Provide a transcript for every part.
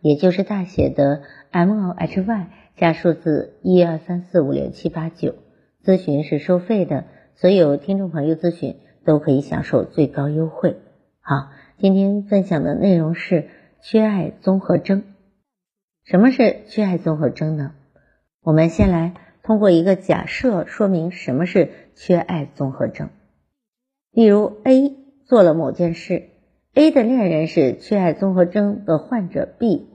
也就是大写的 M O H Y 加数字一二三四五六七八九，咨询是收费的，所有听众朋友咨询都可以享受最高优惠。好，今天分享的内容是缺爱综合征。什么是缺爱综合征呢？我们先来通过一个假设说明什么是缺爱综合征。例如 A 做了某件事，A 的恋人是缺爱综合征的患者 B。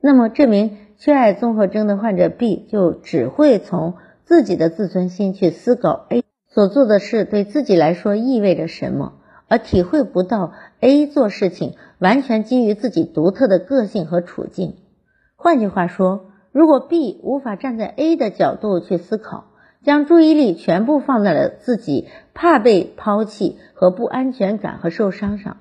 那么，这名缺爱综合征的患者 B 就只会从自己的自尊心去思考 A 所做的事对自己来说意味着什么，而体会不到 A 做事情完全基于自己独特的个性和处境。换句话说，如果 B 无法站在 A 的角度去思考，将注意力全部放在了自己怕被抛弃和不安全感和受伤上。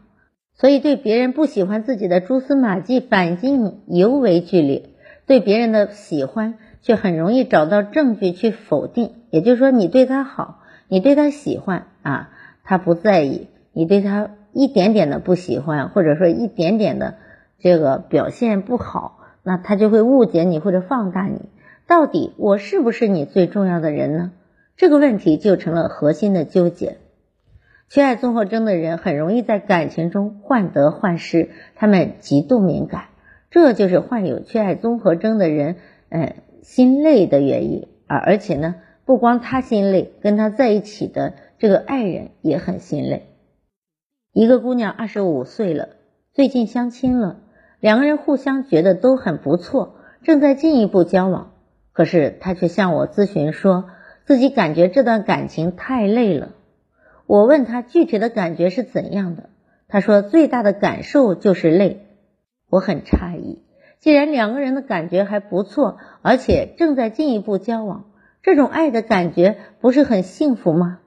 所以，对别人不喜欢自己的蛛丝马迹反应尤为剧烈；对别人的喜欢，却很容易找到证据去否定。也就是说，你对他好，你对他喜欢啊，他不在意；你对他一点点的不喜欢，或者说一点点的这个表现不好，那他就会误解你或者放大你。到底我是不是你最重要的人呢？这个问题就成了核心的纠结。缺爱综合征的人很容易在感情中患得患失，他们极度敏感，这就是患有缺爱综合征的人，嗯，心累的原因。而而且呢，不光他心累，跟他在一起的这个爱人也很心累。一个姑娘二十五岁了，最近相亲了，两个人互相觉得都很不错，正在进一步交往。可是她却向我咨询说，自己感觉这段感情太累了。我问他具体的感觉是怎样的，他说最大的感受就是累。我很诧异，既然两个人的感觉还不错，而且正在进一步交往，这种爱的感觉不是很幸福吗？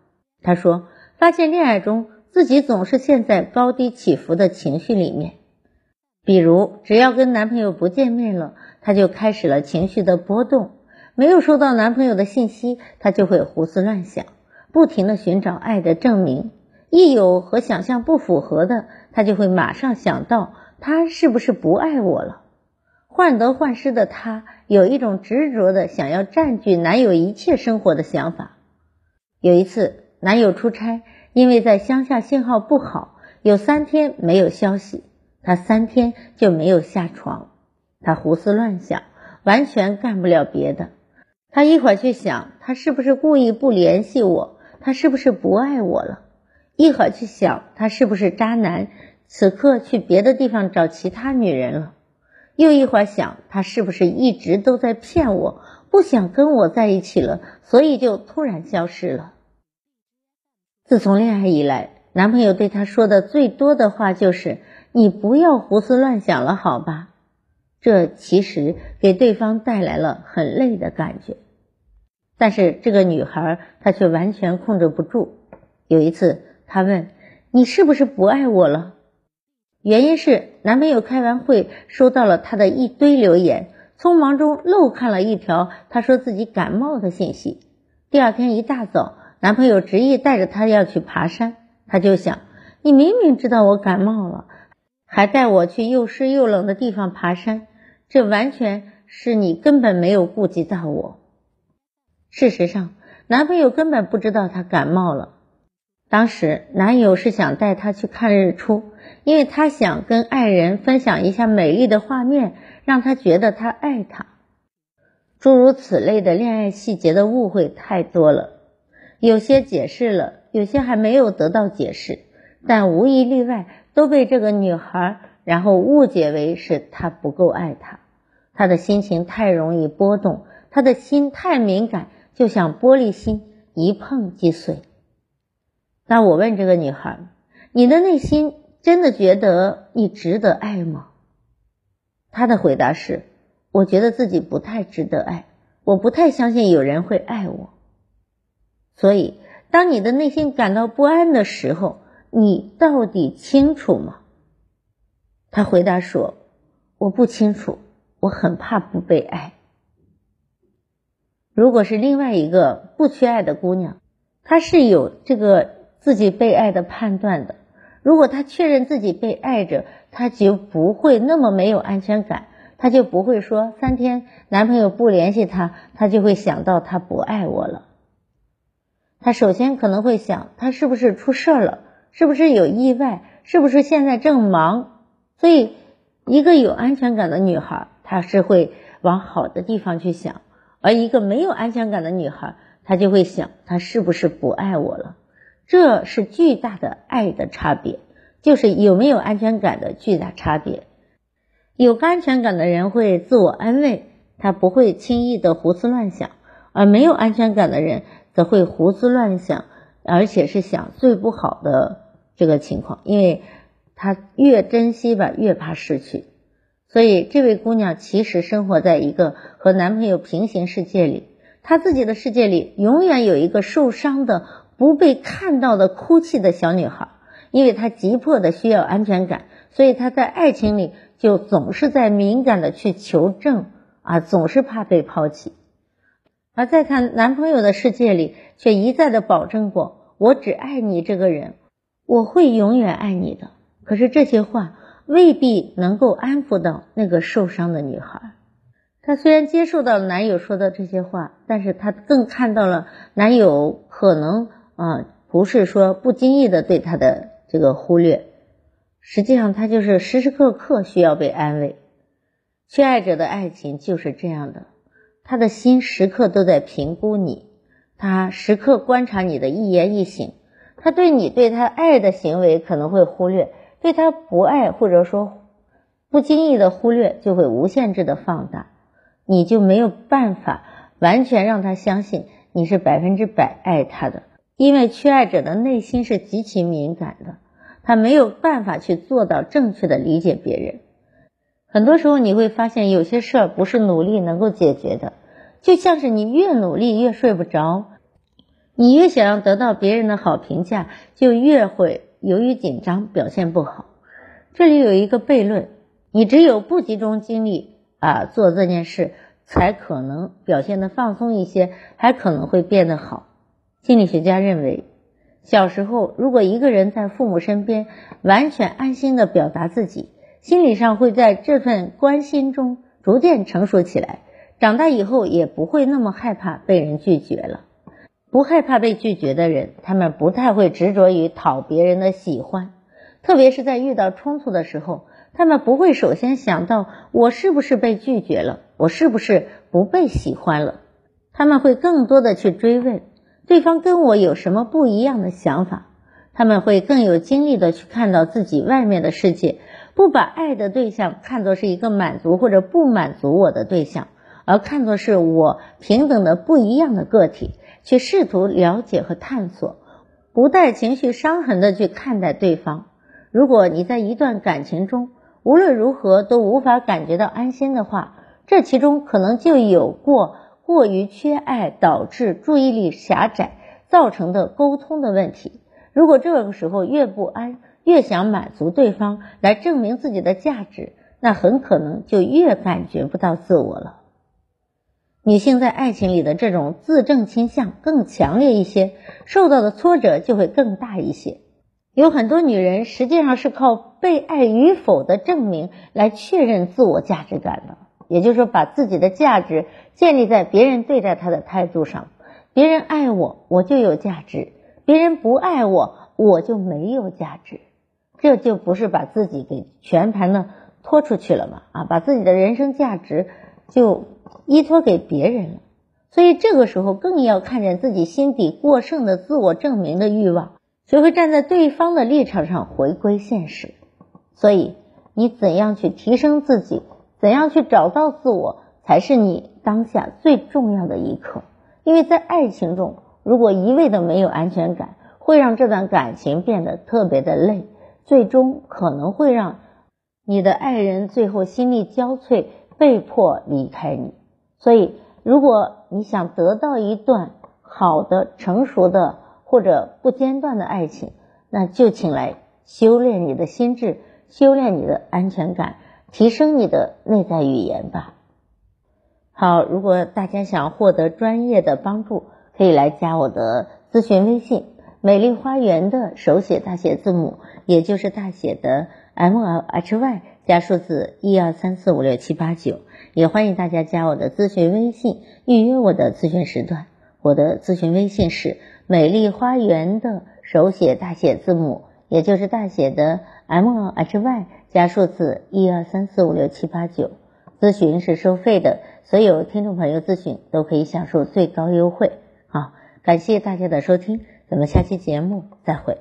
他说，发现恋爱中自己总是陷在高低起伏的情绪里面，比如只要跟男朋友不见面了，他就开始了情绪的波动；没有收到男朋友的信息，他就会胡思乱想。不停的寻找爱的证明，一有和想象不符合的，他就会马上想到他是不是不爱我了。患得患失的他有一种执着的想要占据男友一切生活的想法。有一次，男友出差，因为在乡下信号不好，有三天没有消息，他三天就没有下床。他胡思乱想，完全干不了别的。他一会儿去想，他是不是故意不联系我？他是不是不爱我了？一会儿去想他是不是渣男，此刻去别的地方找其他女人了；又一会儿想他是不是一直都在骗我，不想跟我在一起了，所以就突然消失了。自从恋爱以来，男朋友对她说的最多的话就是：“你不要胡思乱想了，好吧？”这其实给对方带来了很累的感觉。但是这个女孩她却完全控制不住。有一次，她问：“你是不是不爱我了？”原因是男朋友开完会收到了她的一堆留言，匆忙中漏看了一条她说自己感冒的信息。第二天一大早，男朋友执意带着她要去爬山，她就想：你明明知道我感冒了，还带我去又湿又冷的地方爬山，这完全是你根本没有顾及到我。事实上，男朋友根本不知道她感冒了。当时，男友是想带她去看日出，因为他想跟爱人分享一下美丽的画面，让她觉得他爱她。诸如此类的恋爱细节的误会太多了，有些解释了，有些还没有得到解释，但无一例外都被这个女孩然后误解为是他不够爱她，她的心情太容易波动，她的心太敏感。就像玻璃心，一碰即碎。那我问这个女孩：“你的内心真的觉得你值得爱吗？”她的回答是：“我觉得自己不太值得爱，我不太相信有人会爱我。所以，当你的内心感到不安的时候，你到底清楚吗？他回答说：“我不清楚，我很怕不被爱。”如果是另外一个不缺爱的姑娘，她是有这个自己被爱的判断的。如果她确认自己被爱着，她就不会那么没有安全感。她就不会说三天男朋友不联系她，她就会想到他不爱我了。她首先可能会想，他是不是出事儿了？是不是有意外？是不是现在正忙？所以，一个有安全感的女孩，她是会往好的地方去想；而一个没有安全感的女孩，她就会想，他是不是不爱我了？这是巨大的爱的差别，就是有没有安全感的巨大差别。有安全感的人会自我安慰，他不会轻易的胡思乱想；而没有安全感的人则会胡思乱想，而且是想最不好的这个情况，因为他越珍惜吧，越怕失去。所以，这位姑娘其实生活在一个和男朋友平行世界里，她自己的世界里永远有一个受伤的、不被看到的哭泣的小女孩，因为她急迫的需要安全感，所以她在爱情里。就总是在敏感的去求证啊，总是怕被抛弃；而在她男朋友的世界里，却一再的保证过：“我只爱你这个人，我会永远爱你的。”可是这些话未必能够安抚到那个受伤的女孩。她虽然接受到了男友说的这些话，但是她更看到了男友可能啊，不是说不经意的对她的这个忽略。实际上，他就是时时刻刻需要被安慰。缺爱者的爱情就是这样的，他的心时刻都在评估你，他时刻观察你的一言一行。他对你对他爱的行为可能会忽略，对他不爱或者说不经意的忽略，就会无限制的放大。你就没有办法完全让他相信你是百分之百爱他的，因为缺爱者的内心是极其敏感的。他没有办法去做到正确的理解别人。很多时候你会发现，有些事儿不是努力能够解决的。就像是你越努力越睡不着，你越想要得到别人的好评价，就越会由于紧张表现不好。这里有一个悖论：你只有不集中精力啊做这件事，才可能表现的放松一些，还可能会变得好。心理学家认为。小时候，如果一个人在父母身边完全安心的表达自己，心理上会在这份关心中逐渐成熟起来。长大以后也不会那么害怕被人拒绝了。不害怕被拒绝的人，他们不太会执着于讨别人的喜欢，特别是在遇到冲突的时候，他们不会首先想到我是不是被拒绝了，我是不是不被喜欢了，他们会更多的去追问。对方跟我有什么不一样的想法？他们会更有精力的去看到自己外面的世界，不把爱的对象看作是一个满足或者不满足我的对象，而看作是我平等的不一样的个体，去试图了解和探索，不带情绪伤痕的去看待对方。如果你在一段感情中无论如何都无法感觉到安心的话，这其中可能就有过。过于缺爱导致注意力狭窄造成的沟通的问题。如果这个时候越不安，越想满足对方来证明自己的价值，那很可能就越感觉不到自我了。女性在爱情里的这种自证倾向更强烈一些，受到的挫折就会更大一些。有很多女人实际上是靠被爱与否的证明来确认自我价值感的。也就是说，把自己的价值建立在别人对待她的态度上。别人爱我，我就有价值；别人不爱我，我就没有价值。这就不是把自己给全盘的拖出去了嘛？啊，把自己的人生价值就依托给别人了。所以这个时候更要看见自己心底过剩的自我证明的欲望，学会站在对方的立场上回归现实。所以，你怎样去提升自己？怎样去找到自我，才是你当下最重要的一刻。因为在爱情中，如果一味的没有安全感，会让这段感情变得特别的累，最终可能会让你的爱人最后心力交瘁，被迫离开你。所以，如果你想得到一段好的、成熟的或者不间断的爱情，那就请来修炼你的心智，修炼你的安全感，提升你的内在语言吧。好，如果大家想获得专业的帮助，可以来加我的咨询微信“美丽花园”的手写大写字母，也就是大写的 M L H Y 加数字一二三四五六七八九。也欢迎大家加我的咨询微信，预约我的咨询时段。我的咨询微信是“美丽花园”的手写大写字母，也就是大写的 M H Y 加数字一二三四五六七八九。咨询是收费的，所有听众朋友咨询都可以享受最高优惠。好，感谢大家的收听，咱们下期节目再会。